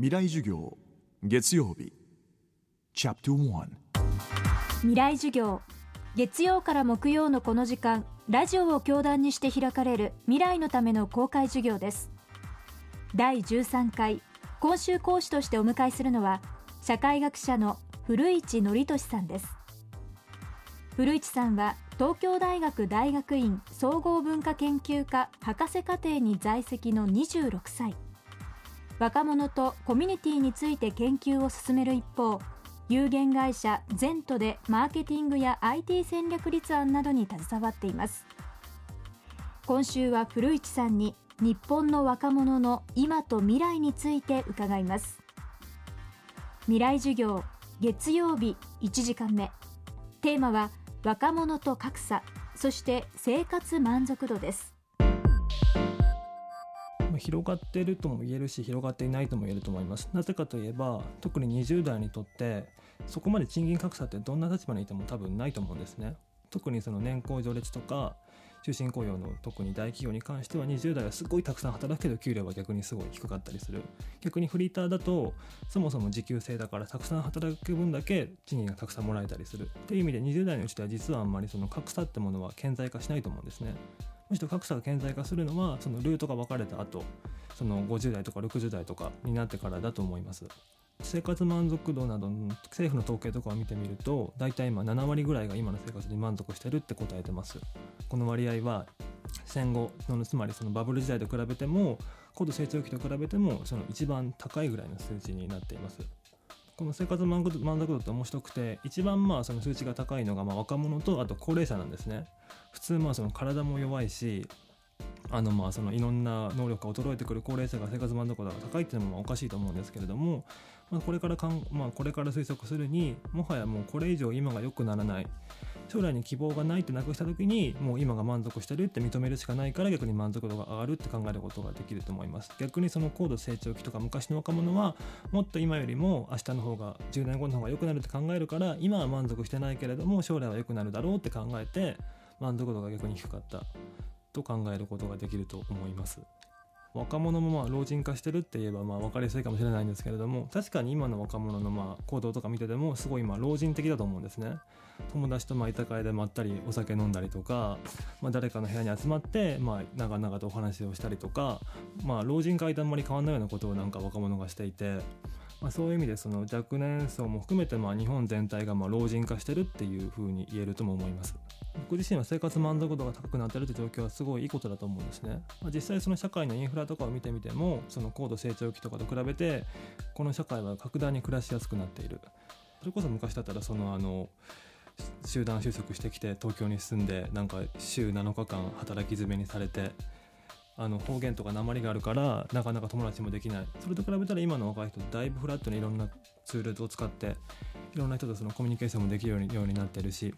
未来授業月曜日。未来授業。月曜から木曜のこの時間ラジオを教壇にして開かれる未来のための公開授業です。第13回今週講師としてお迎えするのは社会学者の古市憲寿さんです。古市さんは東京大学大学院総合文化研究科博士課程に在籍の26歳。若者とコミュニティについて研究を進める一方有限会社ゼントでマーケティングや IT 戦略立案などに携わっています。今週は古市さんに日本の若者の今と未来について伺います。未来授業月曜日1時間目。テーマは若者と格差そして生活満足度です。広がってるとも言えるし広がっていないとも言えると思います。なぜかといえば特に20代にとってそこまで賃金格差ってどんな立場にいても多分ないと思うんですね。特にその年功序列とか終身雇用の特に大企業に関しては20代はすごいたくさん働くけど給料は逆にすごい低かったりする。逆にフリーターだとそもそも時給制だからたくさん働く分だけ賃金がたくさんもらえたりする。っていう意味で20代のうちでは実はあんまりその格差ってものは顕在化しないと思うんですね。むしろ格差が顕在化するのはそのルートが分かれた後その50代とか60代とかになってからだと思います。生活満足度などの政府の統計とかを見てみると大体今7割ぐらいが今の生活に満足してるって答えてます。この割合は戦後のつまりそのバブル時代と比べても高度成長期と比べてもその一番高いぐらいの数値になっています。この生活満足度って面白くて一番まあその数値が高いのがま若者とあと高齢者なんですね。普通まあその体も弱いしあのまあそのいろんな能力が衰えてくる高齢者が生活満足度が高いっていうのもおかしいと思うんですけれども、まあ、これからかん、まあ、これから推測するにもはやもうこれ以上今が良くならない。将来に希望がないってなくした時にもう今が満足してるって認めるしかないから逆に満足度が上がるって考えることができると思います。逆にその高度成長期とか昔の若者はもっと今よりも明日の方が10年後の方が良くなるって考えるから今は満足してないけれども将来は良くなるだろうって考えて満足度が逆に低かったと考えることができると思います。若者もまあ老人化してるって言えばまあ分かりやすいかもしれないんですけれども確かに今の若者のまあ行動とか見ててもすごいまあ老人的だと思うんですね。友達とまあ居酒屋でまったりお酒飲んだりとか、まあ、誰かの部屋に集まってまあ長々とお話をしたりとか、まあ、老人会とあんまり変わんないようなことをなんか若者がしていてまあ、そういう意味でその若年層も含めてまあ日本全体がまあ老人化してるっていうふうに言えるとも思います。僕自身は生活満足度が高くなってるって状況はすごいいいことだと思うんですね、まあ、実際その社会のインフラとかを見てみてもその高度成長期とかと比べてこの社会は格段に暮らしやすくなっている。それこそ昔だったらそのあの集団就職してきて東京に住んでなんか週7日間働き詰めにされてあの方言とか鉛があるからなかなか友達もできない。それと比べたら今の若い人だいぶフラットにいろんなツールを使っていろんな人とそのコミュニケーションもできるようにようになってるし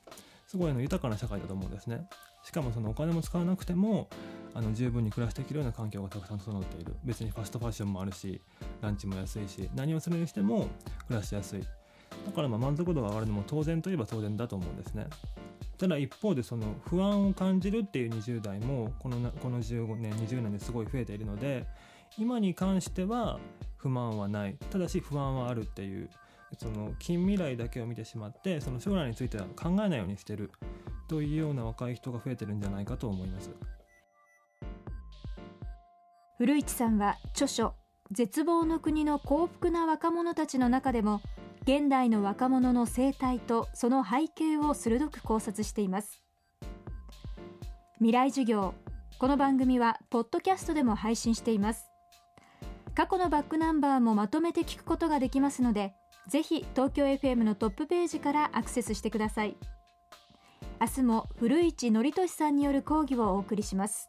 すごいの豊かな社会だと思うんですね。しかもそのお金も使わなくてもあの十分に暮らしていけるような環境がたくさん整っている。別にファストファッションもあるしランチも安いし何をするにしても暮らしやすい。だからまあ満足度が上がるのも当然といえば当然だと思うんですね。ただ一方でその不安を感じるっていう20代もこのこの15年20年ですごい増えているので今に関しては不満はない。ただし不安はあるっていうその近未来だけを見てしまってその将来については考えないようにしてるというような若い人が増えてるんじゃないかと思います。古市さんは著書「絶望の国の幸福な若者たち」の中でも現代の若者の生態とその背景を鋭く考察しています。未来授業この番組はポッドキャストでも配信しています。過去のバックナンバーもまとめて聞くことができますのでぜひ東京 FM のトップページからアクセスしてください。明日も古市憲寿さんによる講義をお送りします。